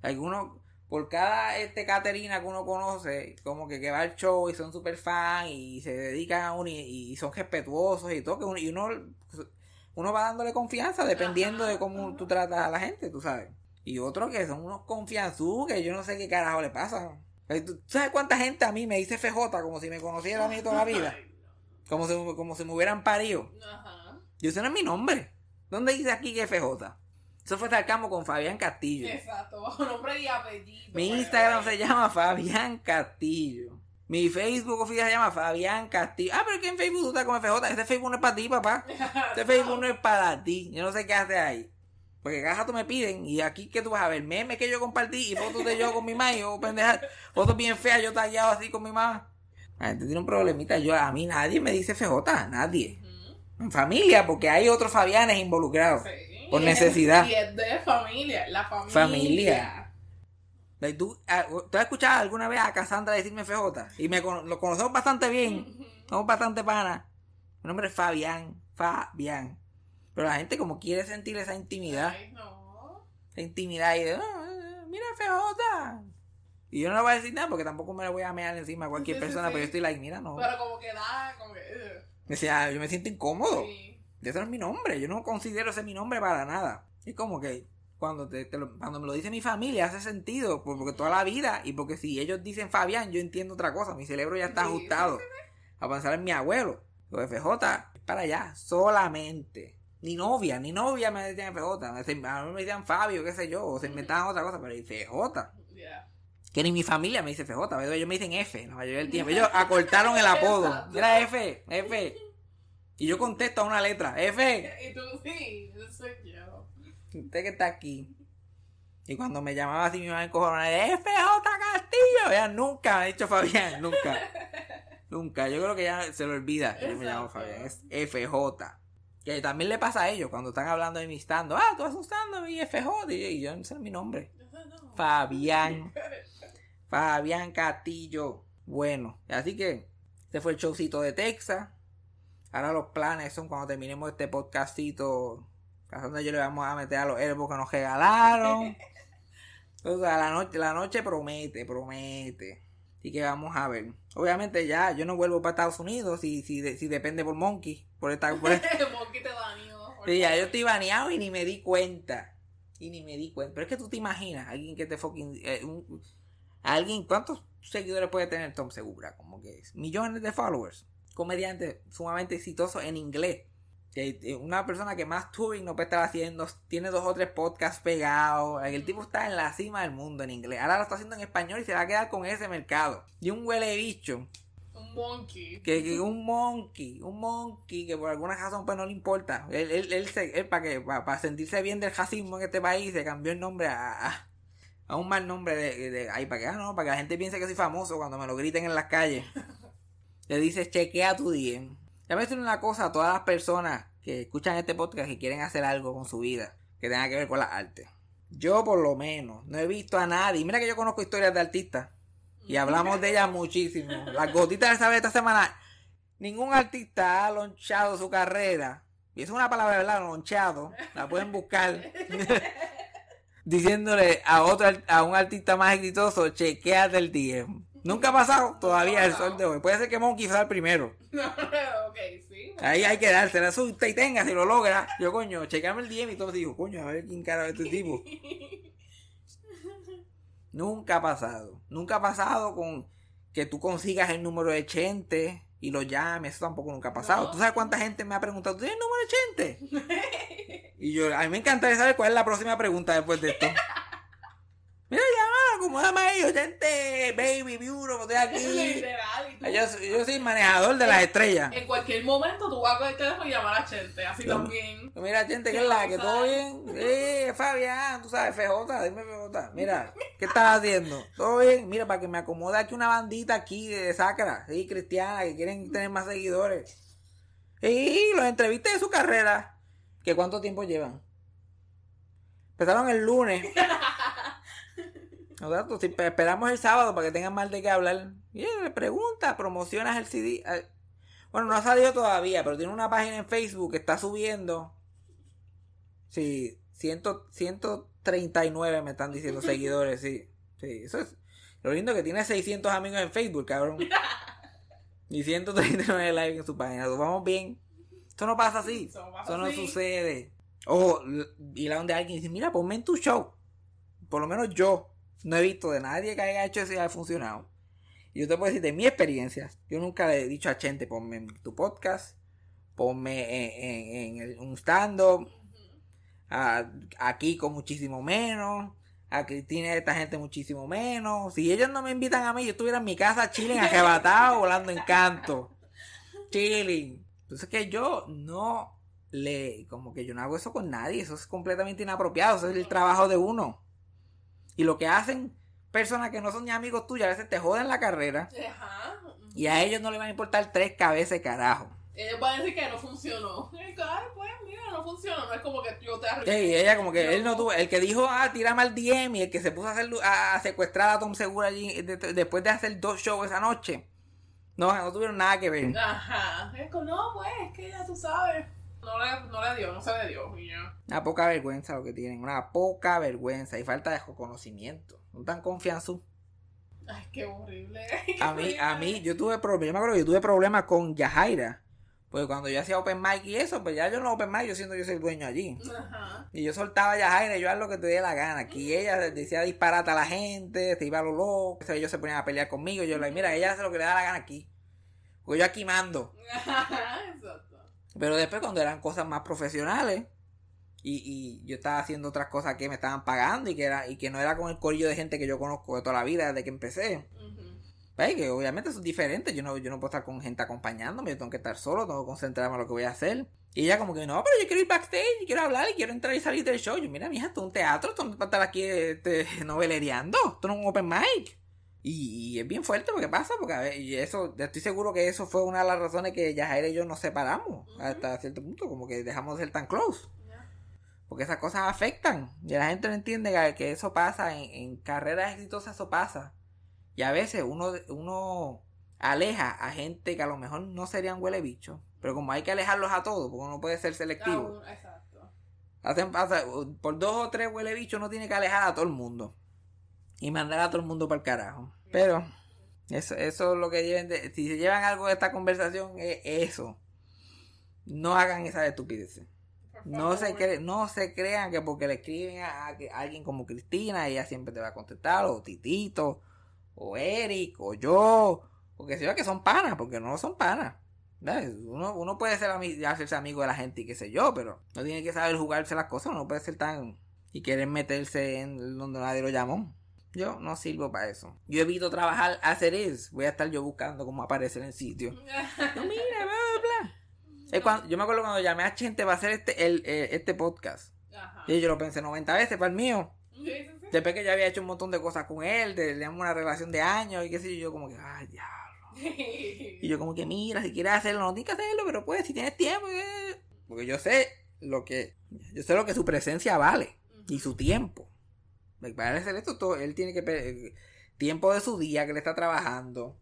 Algunos, por cada este Caterina que uno conoce, como que, que va al show y son super fan y se dedican a uno y, y son respetuosos y todo, que uno, y uno, uno va dándole confianza dependiendo de cómo tú tratas a la gente, tú sabes. Y otros que son unos confianzú que yo no sé qué carajo le pasa. ¿Tú sabes cuánta gente a mí me dice FJ como si me conociera a mí toda la vida? Como si, como si me hubieran parido. Yo ese no es mi nombre. ¿Dónde dice aquí que es FJ? Eso fue Sarcamo con Fabián Castillo. Exacto, bajo nombre y apellido. Mi Instagram se llama Fabián Castillo. Mi Facebook oficial se llama Fabián Castillo. Ah, pero que en Facebook tú estás con FJ. Ese Facebook no es para ti, papá. [LAUGHS] Ese Facebook no es para ti. Yo no sé qué haces ahí. Porque cada tú me piden y aquí que tú vas a ver memes que yo compartí y fotos de yo con mi mamá y yo pendeja, fotos bien feas yo tallado así con mi mamá. La gente tiene un problemita. Yo, a mí nadie me dice FJ, nadie. En familia, porque hay otros Fabianes involucrados. Sí. Por necesidad. Y es de familia, la familia. Familia. ¿Tú, ah, ¿Tú has escuchado alguna vez a Cassandra decirme FJ? Y me lo conocemos bastante bien. Somos bastante panas. Mi nombre es Fabián. Fabián. Pero la gente como quiere sentir esa intimidad. Ay, no. Esa intimidad y de, "Ah, mira FJ. Y yo no le voy a decir nada porque tampoco me le voy a mear encima a cualquier Sí, persona. sí. Pero yo estoy like, mira, no. Pero como que da, como que. decía, yo me siento incómodo. Sí. Ese no es mi nombre. Yo no considero ese mi nombre para nada. Es como que cuando, te, te lo- cuando me lo dice mi familia hace sentido. por- Porque toda la vida. Y porque si ellos dicen Fabián, yo entiendo otra cosa. Mi cerebro ya está ajustado a pensar en mi abuelo. Los FJ para allá. Solamente. Ni novia, ni novia me decían FJ. A mí me decían Fabio, qué sé yo. O se inventaban otra cosa. Pero FJ. Que ni mi familia me dice FJ. Ellos me dicen F la mayoría del tiempo. [LAUGHS] Ellos acortaron el apodo. Mira F, F. Y yo contesto a una letra. F. [LAUGHS] Y tú sí, eso soy yo. Usted que está aquí. Y cuando me llamaba así mi mamá encojonada, FJ Castillo. Ella nunca me ha dicho Fabián, nunca. nunca. Yo creo que ya se lo olvida. que Yo me llamo. Fabián. Es FJ. Que también le pasa a ellos cuando están hablando de mi stand. Ah, tú vas usando mi FJ. Y yo, no sé mi nombre. No. Fabián. [LAUGHS] Fabián Castillo. Bueno, así que este fue el showcito de Texas. Ahora los planes son cuando terminemos este podcastito. Casando yo le vamos a meter a los herbos que nos regalaron. [LAUGHS] O sea, la noche, la noche promete, promete. Así que vamos a ver. Obviamente ya, yo no vuelvo para Estados Unidos si, si, si depende por Monkey. Por esta, por [LAUGHS] esta- Monkey te por Sí, ya yo estoy baneado y ni me di cuenta. Y ni me di cuenta. Pero es que tú te imaginas, alguien que te fucking. eh, un- alguien, ¿cuántos seguidores puede tener Tom Segura? Como que es millones de followers. Comediante sumamente exitoso en inglés. Que, eh, Una persona que más touring no puede estar haciendo. Tiene dos o tres podcasts pegados. El tipo está en la cima del mundo en inglés. Ahora lo está haciendo en español y se va a quedar con ese mercado. Y un huele bicho Un monkey. que, que un monkey, un monkey que por alguna razón pues no le importa. Él, él, él, se- él para que para sentirse bien del racismo en este país se cambió el nombre a, a, a un mal nombre de, de ay, para que ah, no, para que la gente piense que soy famoso cuando me lo griten en las calles. [LAUGHS] Le dices chequea tu DM. Ya me decir una cosa a todas las personas que escuchan este podcast y quieren hacer algo con su vida que tenga que ver con las artes. Yo por lo menos no he visto a nadie. Mira que yo conozco historias de artistas y hablamos de ellas muchísimo. Las gotitas de saber esta semana. Ningún artista ha lonchado su carrera. Y es una palabra, ¿verdad? Lonchado. La pueden buscar. [LAUGHS] Diciéndole a otro a un artista más exitoso, chequeate el DM. Nunca ha pasado todavía el sol de hoy. Puede ser que Monkey sea el primero. No, [LAUGHS] ok, sí. Ahí hay que dársela, asusta y tenga, si lo logra. Yo, coño, checame el DM y todo. Digo, coño, a ver quién cara es este tipo. [LAUGHS] Nunca ha pasado. Nunca ha pasado con que tú consigas el número de Chente y lo llames. Eso tampoco nunca ha pasado. No. ¿Tú sabes cuánta gente me ha preguntado, ¿tú tienes el número de Chente? [LAUGHS] y yo, a mí me encantaría saber cuál es la próxima pregunta después de esto. Mira, llama, acomódame ahí, yo, Chente, baby, beautiful, estoy [LAUGHS] aquí. Literal. tú- Yo, soy- yo soy manejador de las estrellas. En cualquier momento tú vas a coger el teléfono y llamar a Chente, así también. Mira, gente, ¿qué es la? ¿Que todo bien? Eh, Fabián, tú sabes, FJ, dime FJ. Mira, ¿qué estás haciendo? ¿Todo bien? Mira, para que me acomode aquí una bandita aquí de sacra, sí, cristiana, que quieren tener más seguidores. Y los entrevisté de su carrera. ¿Que cuánto tiempo llevan? Empezaron el lunes. [LAUGHS] Si pe- esperamos el sábado para que tengan más de qué hablar. Y le pregunta, promocionas el CD. Eh, Bueno, no ha salido todavía, pero tiene una página en Facebook que está subiendo. Sí, 100, 139 me están diciendo [LAUGHS] seguidores, sí. Sí, eso es. Lo lindo que tiene 600 amigos en Facebook, cabrón. [LAUGHS] Y 139 likes en su página. Vamos bien. Esto no pasa así. Eso no pasa Eso no así. sucede. O l- ir a donde alguien dice, mira, ponme en tu show. Por lo menos yo no he visto de nadie que haya hecho eso y haya funcionado. Y yo te puedo decir de mi experiencia. Yo nunca le he dicho a Chente, ponme en tu podcast. Ponme en, en- en el- un stand-up. Aquí con muchísimo menos. A Cristina esta gente muchísimo menos. Si ellos no me invitan a mí, yo estuviera en mi casa chilling, arrebatado, [LAUGHS] volando en canto. Chilling. Entonces que yo no le, como que yo no hago eso con nadie. Eso es completamente inapropiado. Eso es el trabajo de uno. Y lo que hacen personas que no son ni amigos tuyos, a veces te joden la carrera. Ajá. Y a ellos no les van a importar tres cabezas de carajo. Ellos van a decir que no funcionó. Ay, pues mira, no funcionó. No es como que yo te Sí, ella como que él no tuvo, el que dijo, ah, tírame al DM y el que se puso a hacer a, a secuestrar a Tom Segura allí de- de- después de hacer dos shows esa noche. No, no tuvieron nada que ver. Ajá. Es como, no, pues, es que ya tú sabes. No le, no le dio, no se le dio. Y ya. Una poca vergüenza lo que tienen, una poca vergüenza y falta de conocimiento. No tan confianzú. Ay, qué horrible. A [LAUGHS] mí, a mí, yo tuve problemas, yo me acuerdo que yo tuve problemas con Yajaira. Porque cuando yo hacía open mic y eso, pues ya yo no open mic, yo siento que yo soy el dueño allí. Ajá. Y yo soltaba a Yajaira, yo haz lo que te dé la gana. Aquí ella decía disparate a la gente, se iba a lo loco. Entonces ellos se ponían a pelear conmigo. Yo le dije, mira, ella hace lo que le da la gana aquí. Porque yo aquí mando. Ajá, [LAUGHS] exacto. Pero después cuando eran cosas más profesionales y, y yo estaba haciendo otras cosas que me estaban pagando y que era y que no era con el corillo de gente que yo conozco de toda la vida desde que empecé. Pues que obviamente eso es diferente. Yo no, yo no puedo estar con gente acompañándome, yo tengo que estar solo, tengo que concentrarme en lo que voy a hacer. Y ella como que no, pero yo quiero ir backstage, y quiero hablar y quiero entrar y salir del show. Yo, mira, mija, esto es un teatro, esto no es para estar aquí este, [LAUGHS] novelereando, esto no es un open mic. Y, y es bien fuerte porque pasa, porque a ver, y eso, estoy seguro que eso fue una de las razones que Yajaira y yo nos separamos hasta cierto punto, como que dejamos de ser tan close. Porque esas cosas afectan. Y la gente no entiende que, que eso pasa. En, en carreras exitosas eso pasa. Y a veces uno, uno aleja a gente que a lo mejor no serían huele bicho. Pero como hay que alejarlos a todos, porque uno puede ser selectivo. Ah, exacto. Hacen, pasa- por dos o tres huele bichos uno tiene que alejar a todo el mundo. Y mandar a todo el mundo para el carajo. Pero eso, eso es lo que lleven de, si se llevan algo de esta conversación es eso. No hagan esa estupidez. Por No se, cre- no se crean que porque le escriben a, a que- a alguien como Cristina, ella siempre te va a contestar, o Titito, o Eric, o yo, o que sea que son panas, porque no son panas. Uno, uno puede ser ami- hacerse amigo de la gente y qué sé yo, pero no tiene que saber jugarse las cosas, no puede ser tan... y querer meterse en donde nadie lo llamó. Yo no sirvo para eso. Yo evito trabajar, hacer eso. Voy a estar yo buscando cómo aparecer en sitio. [LAUGHS] No, mira, bla, bla, bla. Es cuando- yo me acuerdo cuando llamé a gente para hacer este, el, eh, este podcast. Ajá. Y yo lo pensé 90 veces para el mío. Sí, sí, sí. Después que yo había hecho un montón de cosas con él, teníamos una relación de años y qué sé yo, yo como que, ay, diablo. Y yo como que, mira, si quieres hacerlo, no tienes que hacerlo, pero pues, si tienes tiempo, eh". porque yo sé lo que, yo sé lo que su presencia vale y su tiempo. Para hacer esto, todo, él tiene que, pe- tiempo de su día que le está trabajando.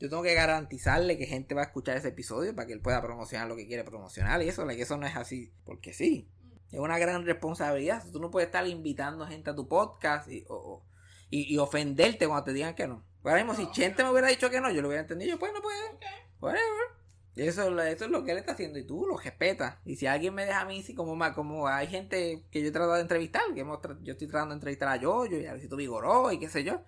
Yo tengo que garantizarle que gente va a escuchar ese episodio para que él pueda promocionar lo que quiere promocionar y eso, like, eso no es así, porque sí. Es una gran responsabilidad. Tú no puedes estar invitando gente a tu podcast y, o- o- y, y ofenderte cuando te digan que no. Ahora mismo, si Chente no. me hubiera dicho que no, yo lo hubiera entendido. Yo, pues no puede. Ok. Whatever. Eso, es lo- eso es lo que él está haciendo y tú lo respetas. Y si alguien me deja a mí, sí, como, ma- como hay gente que yo he tratado de entrevistar, que hemos tra- yo estoy tratando de entrevistar a Yoyo y a Luisito Vigoró y qué sé yo.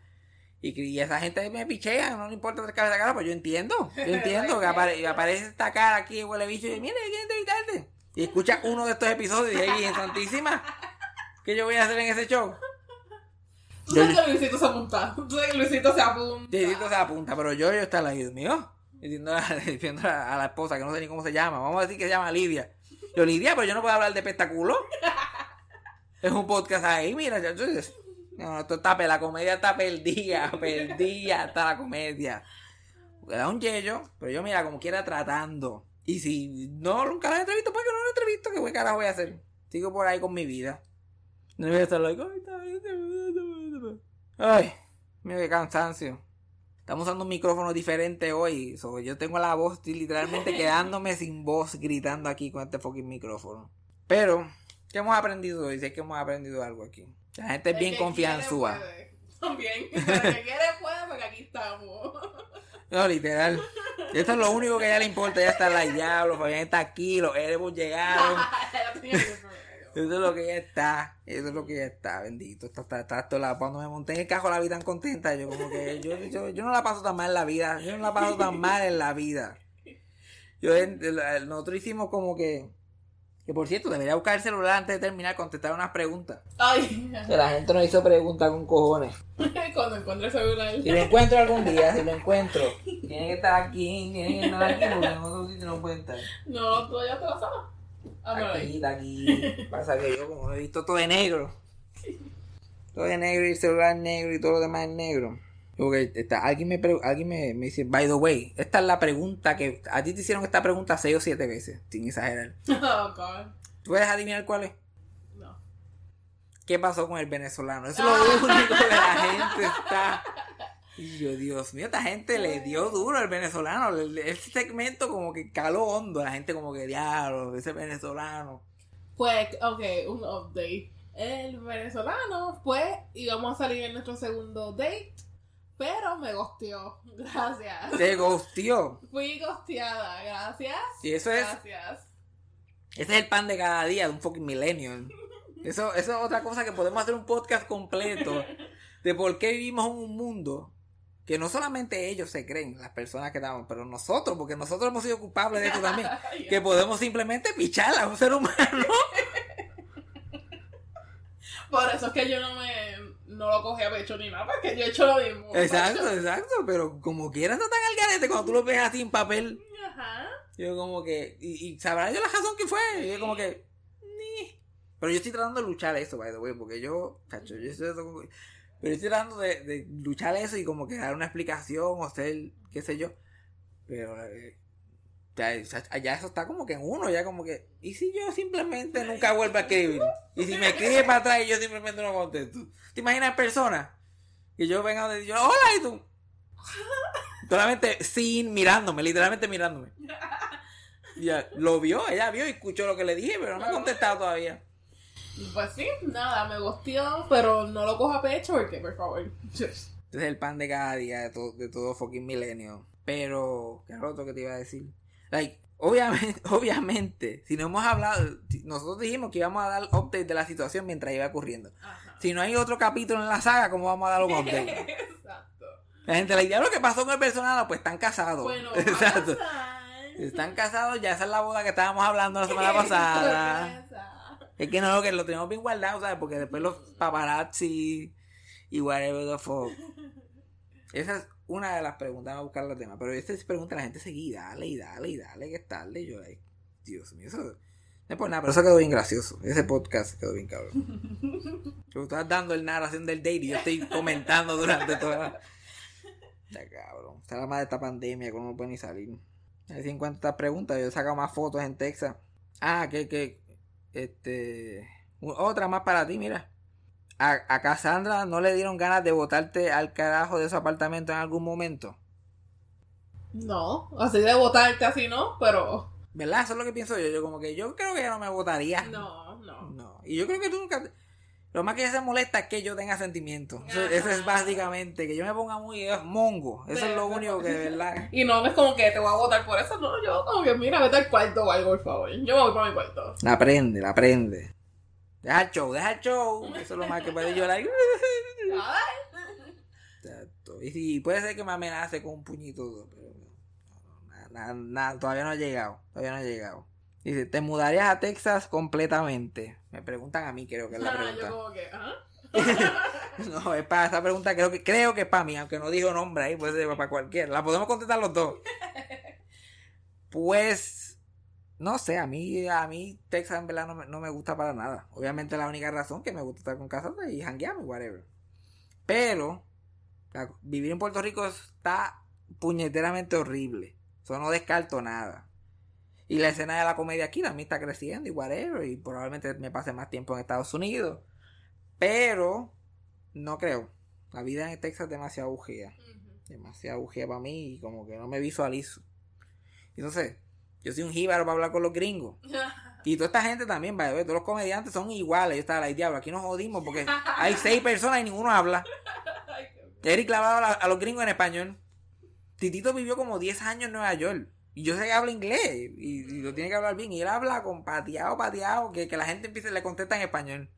Y, que- y esa gente me pichea, no le importa tres cabezas de cara, pues yo entiendo. Yo [LAUGHS] entiendo que apare- aparece esta cara aquí, huele bicho, y mire, quiero entrevistarte. Y escucha uno de estos episodios y ahí en Santísima. ¿Qué yo voy a hacer en ese show? Tú sabes que Luisito se apunta. Tú sabes que Luisito se apunta. Luisito se apunta, pero yo, yo está al Dios mío. Diciendo a, [LAUGHS] diciendo a la esposa que no sé ni cómo se llama. Vamos a decir que se llama Lidia. Yo, Lidia, pero yo no puedo hablar de espectáculo. es un podcast ahí, mira. yo- no, esto está, la comedia está perdida, [LAUGHS] perdida está la comedia. Un yello, pero yo, mira, como quiera tratando. Y si no, nunca la entrevisto, pues que no la entrevisto, ¿qué carajo voy a hacer? Sigo por ahí con mi vida. No voy a estar like, ay, está bien, está bien, está bien, está bien". Ay, mira qué cansancio. Estamos usando un micrófono diferente hoy. so, yo tengo la voz literalmente [LAUGHS] quedándome sin voz gritando aquí con este fucking micrófono. Pero, ¿qué hemos aprendido hoy? Sé que hemos aprendido algo aquí. La gente es bien confianzúa. También. El que quiere puede, porque aquí estamos. No, literal. Esto es lo único que a ella le importa. Ya está la diablo, Fabián está aquí, los Erebus llegaron. [LAUGHS] Ya Eso es lo que ella está. Eso es lo que ella está, bendito. Está, está, está la- cuando me monté en el carro la vi tan contenta. Yo como que yo, yo, yo no la paso tan mal en la vida. Yo no la paso tan mal en la vida. Yo, nosotros hicimos como que. Que por cierto, debería buscar el celular antes de terminar, contestar unas preguntas. Ay, Que la gente nos hizo preguntas con cojones. [LAUGHS] cuando encuentre el celular. Si lo encuentro algún día, si lo encuentro, tiene que estar aquí, tiene que estar aquí porque sitio no puede estar. No, tú ya te la sabes. Ah, Aquí, aquí. Pasa que yo como he visto todo de negro. Todo de negro y el celular es negro y todo lo demás es negro. Porque está, alguien me, alguien me, me dice, by the way, esta es la pregunta que... A ti te hicieron esta pregunta seis o siete veces, sin exagerar. [LAUGHS] Oh, God. ¿Tú puedes adivinar cuál es? No. ¿Qué pasó con el venezolano? Eso es lo único que la gente está... Y yo, Dios mío, esta gente le dio duro al venezolano. Ese segmento como que caló hondo. La gente como que, diablo, ese venezolano. Pues, ok, un update. El venezolano, pues, íbamos a salir en nuestro segundo date, pero me gosteó. [LAUGHS] Gracias. Se gosteó. Fui gosteada, gracias. Y eso es- Gracias. Ese es el pan de cada día de un fucking millennial. Eso, eso es otra cosa que podemos hacer un podcast completo de por qué vivimos en un mundo que no solamente ellos se creen, las personas que estamos, pero nosotros, porque nosotros hemos sido culpables de esto también, [LAUGHS] que podemos simplemente pichar a un ser humano. [LAUGHS] Por eso es que yo no me no lo cogí a pecho ni nada, porque yo he hecho lo mismo. Exacto, [LAUGHS] exacto, pero como quiera está tan al garete cuando tú lo ves así en papel. Ajá. Yo como que, y, y sabrá yo la razón que fue, yo como que, ni. Pero yo estoy tratando de luchar eso, by the way, porque yo, cacho, yo estoy, pero estoy tratando de, de luchar eso y como que dar una explicación o ser, qué sé yo. Pero eh, ya, eso está como que en uno, ya como que, ¿y si yo simplemente nunca vuelvo a escribir? Y si me escribe para atrás y yo simplemente no contesto. ¿Te imaginas personas? Que yo venga donde yo, hola, y tú. Solamente sin mirándome, literalmente mirándome. [LAUGHS] Ya, lo vio, ella vio y escuchó lo que le dije, pero no me ha contestado todavía. Pues sí, nada, me gosteó, pero no lo coja pecho porque, por favor. Este es el pan de cada día de todo, de todo fucking milenio. Pero, ¿qué otro que te iba a decir? Like, obviamente, [LAUGHS] obviamente, si no hemos hablado, nosotros dijimos que íbamos a dar update de la situación mientras iba ocurriendo. Ajá. Si no hay otro capítulo en la saga, ¿cómo vamos a dar un [LAUGHS] update? Exacto. La gente le dice, lo que pasó con el personal, pues están casados. Bueno, [LAUGHS] Exacto. Están casados, ya esa es la boda que estábamos hablando la semana pasada. Es que no, que lo tenemos bien guardado, ¿sabes? Porque después los paparazzi y whatever the fuck. Esa es una de las preguntas, vamos a buscar los temas. Pero esta es pregunta, la gente seguía, dale y dale y dale, que es tarde. Y yo, ay, Dios mío, eso. No es por nada, pero eso quedó bien gracioso. Ese podcast quedó bien cabrón. [LAUGHS] Tú estás dando el narración del date y yo estoy comentando durante toda la. Ya cabrón. Está la madre de esta pandemia que uno no puede ni salir. Encuentro estas preguntas. Yo he sacado más fotos en Texas. Ah, que, que, este, otra más para ti, mira. A, a Cassandra no le dieron ganas de botarte al carajo de su apartamento en algún momento. No, así de votarte así no, pero. ¿Verdad? Eso es lo que pienso yo. Yo como que yo creo que ella no me votaría. No, no. No. Y yo creo que tú nunca... Lo más que se molesta es que yo tenga sentimientos. Eso, eso es básicamente, que yo me ponga muy eh, mongo. Eso es lo único que de verdad. [LAUGHS] Y no es como que te voy a votar por eso, no, yo como que mira, vete al cuarto o algo, por favor. Yo me voy para mi cuarto. La aprende, la aprende. Deja el show, deja el show. Eso es lo más que puede llorar. [LAUGHS] [LAUGHS] Exacto. Y si puede ser que me amenace con un puñito, pero nada, nada, todavía no ha llegado. Todavía no ha llegado. Dice, ¿te mudarías a Texas completamente? Me preguntan a mí, creo que es la Ajá, pregunta. yo como que, ajá. [LAUGHS] No, es para esa pregunta, creo que, creo que es para mí, aunque no dijo nombre ahí, puede ser para cualquiera. La podemos contestar los dos. [LAUGHS] Pues, no sé, a mí, a mí Texas en verdad no me, no me gusta para nada. Obviamente la única razón que me gusta estar con Casandra y janguearme, whatever. Pero, la- vivir en Puerto Rico está puñeteramente horrible. Eso no descarto nada. Y la escena de la comedia aquí también está creciendo y whatever. Y probablemente me pase más tiempo en Estados Unidos. Pero, no creo. La vida en Texas es demasiado bujía. Demasiado bujía para mí y como que no me visualizo. Entonces, yo soy un jíbaro para hablar con los gringos. [LAUGHS] Y toda esta gente también, way, todos los comediantes son iguales. Yo estaba like, diablo, aquí nos jodimos porque hay [LAUGHS] seis personas y ninguno habla. Eric clavaba a, la- a los gringos en español. Titito vivió como 10 años en Nueva York. Y yo sé que habla inglés. Y, y lo tiene que hablar bien. Y él habla con pateado, pateado. Que, que la gente empiece le contesta en español.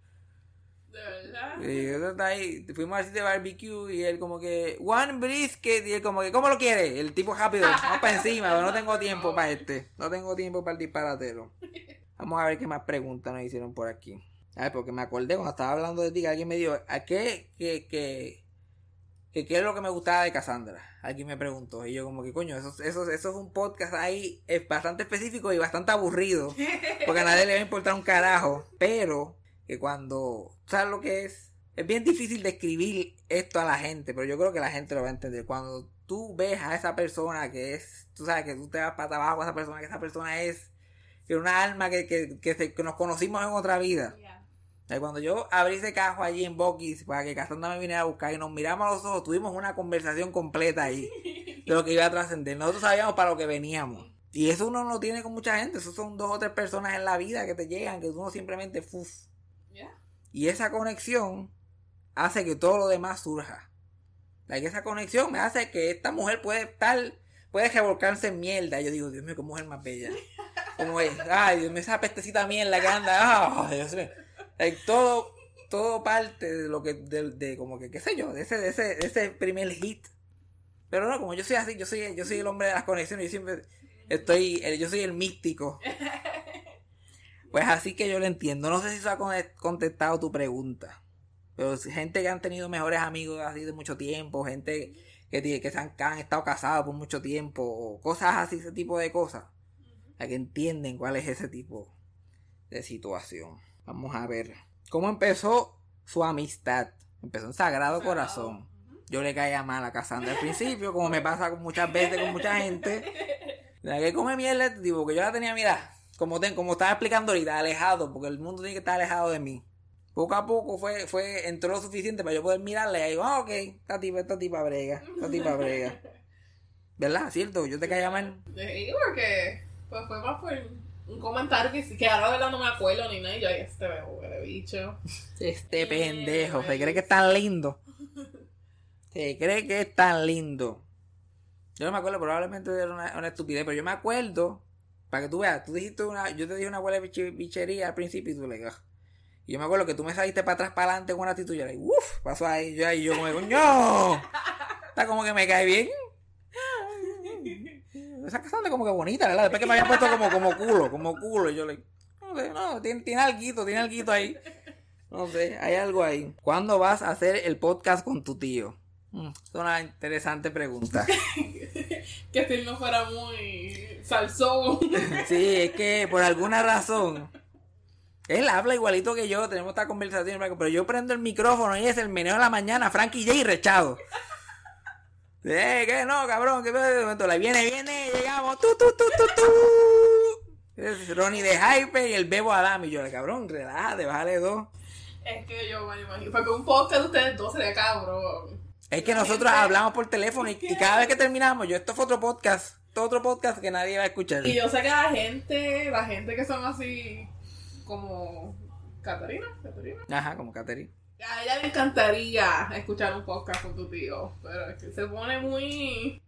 De verdad. Y eso está ahí. Fuimos sitio de barbecue. Y él como que, one brisket. Y él como que, ¿cómo lo quiere? El tipo rápido. Vamos para encima. pero no tengo [LAUGHS] tiempo para este. No tengo tiempo para el disparatero. [LAUGHS] Vamos a ver qué más preguntas nos hicieron por aquí. A ver, porque me acordé cuando estaba hablando de ti que alguien me dijo, ¿a qué, que, que, que qué es lo que me gustaba de Cassandra? Alguien me preguntó. Y yo como que, coño, eso, eso, eso es un podcast ahí es bastante específico y bastante aburrido. Porque a nadie le va a importar un carajo. Pero que cuando, ¿sabes lo que es? Es bien difícil describir esto a la gente, pero yo creo que la gente lo va a entender. Cuando tú ves a esa persona que es, tú sabes que tú te vas para abajo a esa persona, que esa persona es que una alma que, que, que, que nos conocimos en otra vida. Sea, Cuando yo abrí ese cajo allí en Bucky's para que Cassandra me viniera a buscar y nos miramos a los ojos, tuvimos una conversación completa ahí de lo que iba a trascender. Nosotros sabíamos para lo que veníamos. Y eso uno no lo tiene con mucha gente. Eso son dos o tres personas en la vida que te llegan, que uno simplemente fuf. Y esa conexión hace que todo lo demás surja. Like, esa conexión me hace que esta mujer puede estar, puede revolcarse en mierda. Yo digo, Dios mío, qué mujer más bella. Como es, ay, Dios mío, esa pestecita mierda que anda, ah, Dios mío. Like, todo, todo parte de lo que, de, de como que, qué sé yo, de ese, de ese, de ese primer hit. Pero no, como yo soy así, yo soy, yo soy el hombre de las conexiones, yo siempre estoy, el- yo soy el místico. [LAUGHS] Pues así que yo lo entiendo. No sé si eso ha con- contestado tu pregunta. Pero gente que han tenido mejores amigos así de mucho tiempo, gente que, tiene- que, se han, que han estado casados por mucho tiempo, o cosas así, ese tipo de cosas. La que entienden cuál es ese tipo de situación. Vamos a ver. ¿Cómo empezó su amistad? Empezó en Sagrado Corazón. Yo le caía mal a Cassandra al principio, como me pasa muchas veces con mucha gente. La que come mierda, tipo, que yo la tenía, mira, como, ten, como estaba explicando ahorita, alejado, porque el mundo tiene que estar alejado de mí. Poco a poco fue, fue, entró lo suficiente para yo poder mirarle y ahí, ah, ok, esta tipa, esta tipa brega, esta tipa brega. ¿Verdad? ¿Cierto? Yo te caía mal. Porque pues fue más por un comentario que, que ahora de verdad no me acuerdo ni nada. Y yo, ay, este huele bicho. Este pendejo, se cree que es tan lindo. [LAUGHS] Se cree que es tan lindo. Yo no me acuerdo, probablemente era una, una estupidez, pero yo me acuerdo, para que tú veas, tú dijiste una, yo te dije una huele biche- bichería al principio y tú le digas. Y yo me acuerdo que tú me saliste para atrás, para adelante con una actitud y yo le uff, pasó ahí, yo ahí, yo como, coño, [LAUGHS] está como que me cae bien. Esa casante como que bonita, ¿verdad? Después que me había puesto como, como culo, como culo, y yo le no sé, no, tiene, tiene alguito, tiene alguito ahí. No sé, hay algo ahí. ¿Cuándo vas a hacer el podcast con tu tío? Mm, es una interesante pregunta. [LAUGHS] que si no fuera muy salsón. [LAUGHS] Sí, es que por alguna razón él habla igualito que yo, tenemos esta conversación, pero yo prendo el micrófono y es el meneo de la mañana, Frankie J rechado. Eh, que no, cabrón, que la viene, viene, llegamos, tu, tu, tu, tu, tu. Es Ronnie de Hype y el Bebo Adam y yo, cabrón, relájate, bájale dos. es que yo me imagino. Porque un podcast de ustedes dos sería cabrón. Es que nosotros hablamos por teléfono y, y cada vez que terminamos, yo esto fue otro podcast, esto otro podcast que nadie va a escuchar. Y yo sé que la gente, la gente que son así como Catarina, Catarina. Ajá, como Katherine. A ella le encantaría escuchar un podcast con tu tío, pero es que se pone muy...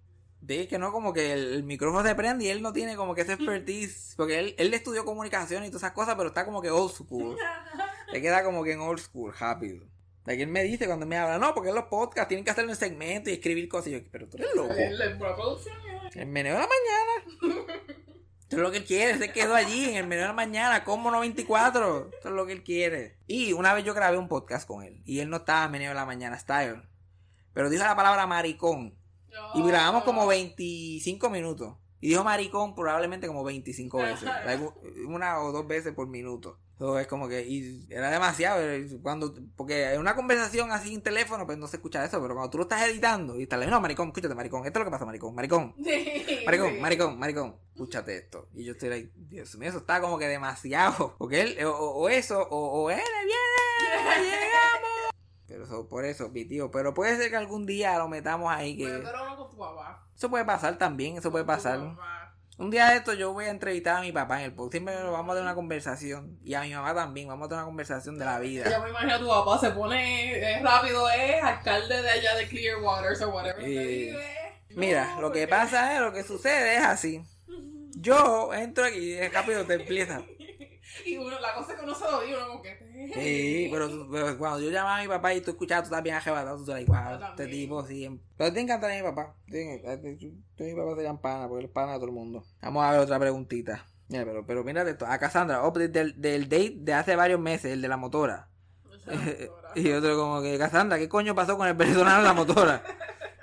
Sí, que no, como que el, el micrófono se prende y él no tiene como que ese expertise. Porque él, él estudió comunicación y todas esas cosas, pero está como que old school. [LAUGHS] Le queda como que en old school, rápido. De que él me dice cuando me habla, no, porque los podcasts tienen que hacerlo en segmento y escribir cosas. Y yo, pero tú eres loco. El, el- producción. El menú de la mañana. [LAUGHS] Esto es lo que él quiere, se quedó allí en el menú de la mañana, como 94. Esto es lo que él quiere. Y una vez yo grabé un podcast con él. Y él no estaba en menú de la mañana style. Pero dijo la palabra maricón. Y grabamos como 25 minutos. Y dijo maricón probablemente como 25 veces. [LAUGHS] Una o dos veces por minuto. So, es como que, y era demasiado. eh, cuando Porque en una conversación así en teléfono, pues no se escucha eso. Pero cuando tú lo estás editando y estás, no, maricón, escúchate, maricón. Esto es lo que pasa, maricón, maricón. [LAUGHS] Sí, Maricón, sí. maricón, maricón, escúchate esto. Y yo estoy like, Dios mío, eso está como que demasiado. [LAUGHS] Porque él, o, o eso, o, o él viene, [LAUGHS] llegamos. Pero eso, por eso, mi tío. Pero puede ser que algún día lo metamos ahí. que Bueno, pero no con tu papá. Eso puede pasar también, eso puede tu pasar. papá. Un día de esto yo voy a entrevistar a mi papá en el podcast. Siempre vamos a tener una conversación. Y a mi mamá también, vamos a tener una conversación de la Yo vida. me imagino a tu papá se pone eh, rápido, es alcalde de allá de Clearwater o whatever. Eh, vive. Mira, No, lo que pasa es, lo que sucede es así. Yo entro aquí y es rápido te empieza. [LAUGHS] Y uno, la cosa es que uno se lo dice, uno como que. Sí, pero, cuando yo llamaba a mi papá y tú escuchabas, tú estás bien arrebatado, tú wow, Yo este tipo sí. Pero te encanta mi papá. Tú y mi papá serían pana, porque él es pana de todo el mundo. Vamos a ver otra preguntita. Mira, pero, pero mírate esto. A Cassandra, update del, del date de hace varios meses, el de la motora. [LAUGHS] y otro como que, Cassandra, ¿qué coño pasó con el venezolano de la motora?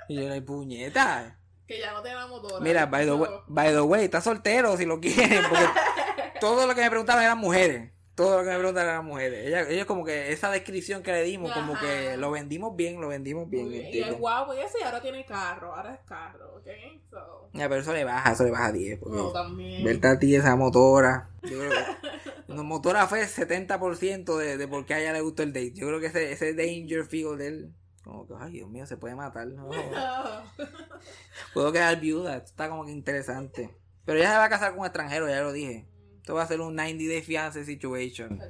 Y yo, la puñeta. Que ya no tiene la motora. Mira, by the, way, by the way, está soltero si lo quieren, porque [LAUGHS] todo lo que me preguntaban eran mujeres. Todo lo que me preguntaban eran mujeres. Ella, ella como que esa descripción que le dimos, como que lo vendimos bien, lo vendimos bien. el Y el guapo y ese, y ahora tiene carro, ahora es carro, ¿ok? So, Ya, pero eso le baja, eso le baja 10. Porque no, también. verte a ti esa motora. Yo creo que [LAUGHS] motora fue 70% de, de por qué a ella le gustó el date. Yo creo que ese, ese danger feel de él, como que, ay Dios mío, se puede matar. No. [LAUGHS] Puedo quedar viuda, esto está como que interesante. Pero ella se va a casar con un extranjero, ya lo dije. Esto va a ser un 90 day fiance situation.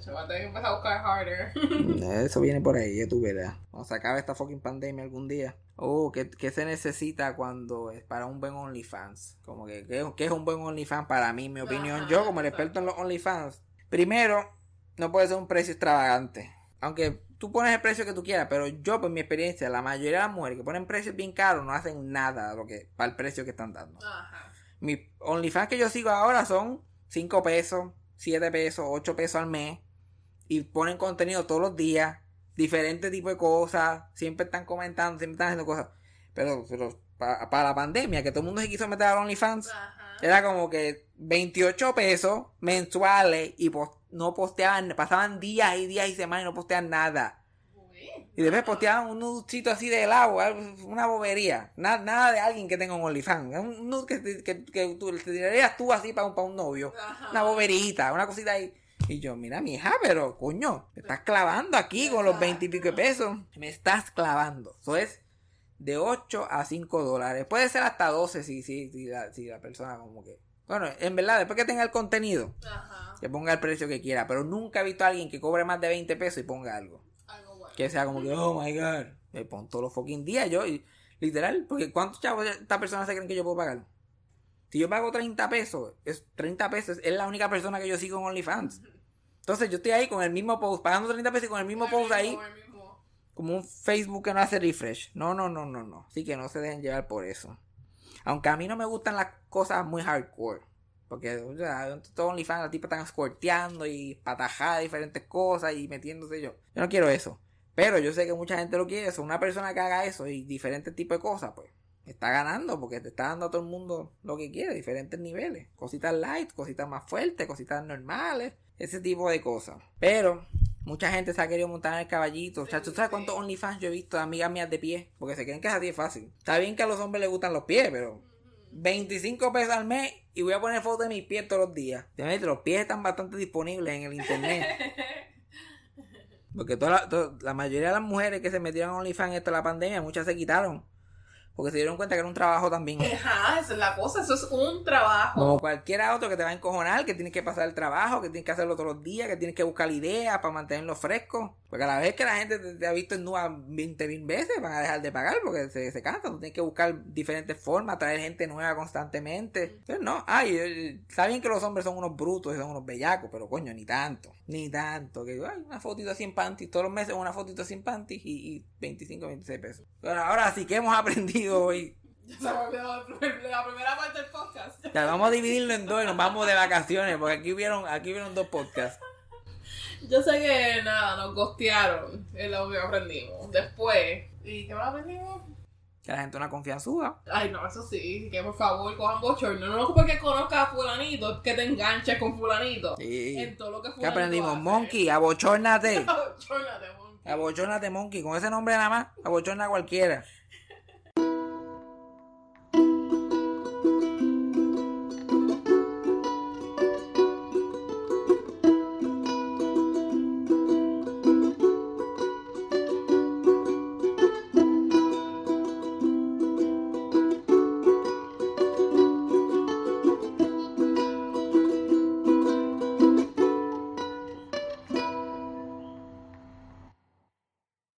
[LAUGHS] Eso viene por ahí, ya tú verás. Cuando se acabe esta fucking pandemia algún día. Oh, ¿qué, qué se necesita cuando es para un buen OnlyFans? Como que, ¿qué, qué es un buen OnlyFans para mí? Mi opinión, Ajá, yo como el experto en los OnlyFans. Primero, no puede ser un precio extravagante. Aunque tú pones el precio que tú quieras, pero yo, por mi experiencia, la mayoría de las mujeres que ponen precios bien caros no hacen nada lo que, para el precio que están dando. Ajá. Mis OnlyFans que yo sigo ahora son 5 pesos, 7 pesos, 8 pesos al mes. Y ponen contenido todos los días. Diferentes tipos de cosas. Siempre están comentando, siempre están haciendo cosas. Pero, pero pa- para la pandemia, que todo el mundo se quiso meter a OnlyFans, Ajá. era como que 28 pesos mensuales y no posteaban, pasaban días y días y semanas y no posteaban nada. Y después posteaban un nudcito así de helado, algo- una bobería. Na- nada de alguien que tenga un OnlyFans. Un nude que, te- que, que tú, te tirarías tú así para un, para un novio. Ajá. Una boberita, una cosita ahí. Y yo, mira, mi hija, pero coño, me estás clavando aquí con los Exacto. 20 y pico de pesos. Me estás clavando. Eso es de 8 a 5 dólares. Puede ser hasta 12 si, si, si, la, si la persona como que... Bueno, en verdad, después que tenga el contenido, Ajá. que ponga el precio que quiera. Pero nunca he visto a alguien que cobre más de 20 pesos y ponga algo. Que sea como que, oh my god, me pon todos los fucking días yo. Y, literal, porque ¿cuántos chavos esta persona se creen que yo puedo pagar? Si yo pago 30 pesos, es 30 pesos, es la única persona que yo sigo en OnlyFans. Entonces yo estoy ahí con el mismo post, pagando 30 pesos y con el mismo El post ahí, mismo, el mismo. como un Facebook que no hace refresh. No, no, no, no, no. Así que no se dejen llevar por eso. Aunque a mí no me gustan las cosas muy hardcore. Porque, o sea, todo OnlyFans, la tipa están escorteando y patajada diferentes cosas y metiéndose yo. Yo no quiero eso. Pero yo sé que mucha gente lo quiere. Eso, una persona que haga eso y diferentes tipos de cosas, pues, está ganando porque te está dando a todo el mundo lo que quiere, diferentes niveles. Cositas light, cositas más fuertes, cositas normales, ese tipo de cosas. Pero mucha gente se ha querido montar en el caballito. O sea, ¿tú sabes cuántos OnlyFans yo he visto de amigas mías de pie? Porque se creen que es así de fácil. Está bien que a los hombres les gustan los pies, pero 25 pesos al mes y voy a poner fotos de mis pies todos los días. Los pies están bastante disponibles en el internet. [LAUGHS] Porque toda la, la mayoría de las mujeres que se metieron a OnlyFans esto de la pandemia, muchas se quitaron. Porque se dieron cuenta que era un trabajo también. [LAUGHS] Ajá, esa es la cosa, eso es un trabajo. Como cualquier otro que te va a encojonar, que tienes que pasar el trabajo, que tienes que hacerlo todos los días, que tienes que buscar ideas para mantenerlo fresco. Porque a la vez que la gente te, te ha visto en nua 20 mil veces, van a dejar de pagar porque se, se cansan. Tú tienes que buscar diferentes formas, traer gente nueva constantemente. Entonces, no, ay, eh, está bien que los hombres son unos brutos y son unos bellacos, pero coño, ni tanto, ni tanto. Que ay, una fotito en panties, todos los meses una fotito en panties y, y 25, 26 pesos. Pero ahora sí que hemos [LAUGHS] aprendido hoy. Ya se me olvidó la primera parte del podcast. Ya, vamos a dividirlo en dos y nos vamos de vacaciones, porque aquí hubieron, aquí hubieron dos podcasts. Yo sé que nada, nos gostearon, es lo que aprendimos. Después, ¿y qué más aprendimos? Que la gente una confianzuda. Ay, no, eso sí, que por favor cojan bochorno. No, no porque conozcas a fulanito, que te enganches con fulanito. Sí. En todo lo que ¿Qué fulanito aprendimos? hace. Monkey, abochórnate. [LAUGHS] Abochórnate, monkey. Abochórnate, Monkey. Con ese nombre nada más, abochorna a cualquiera.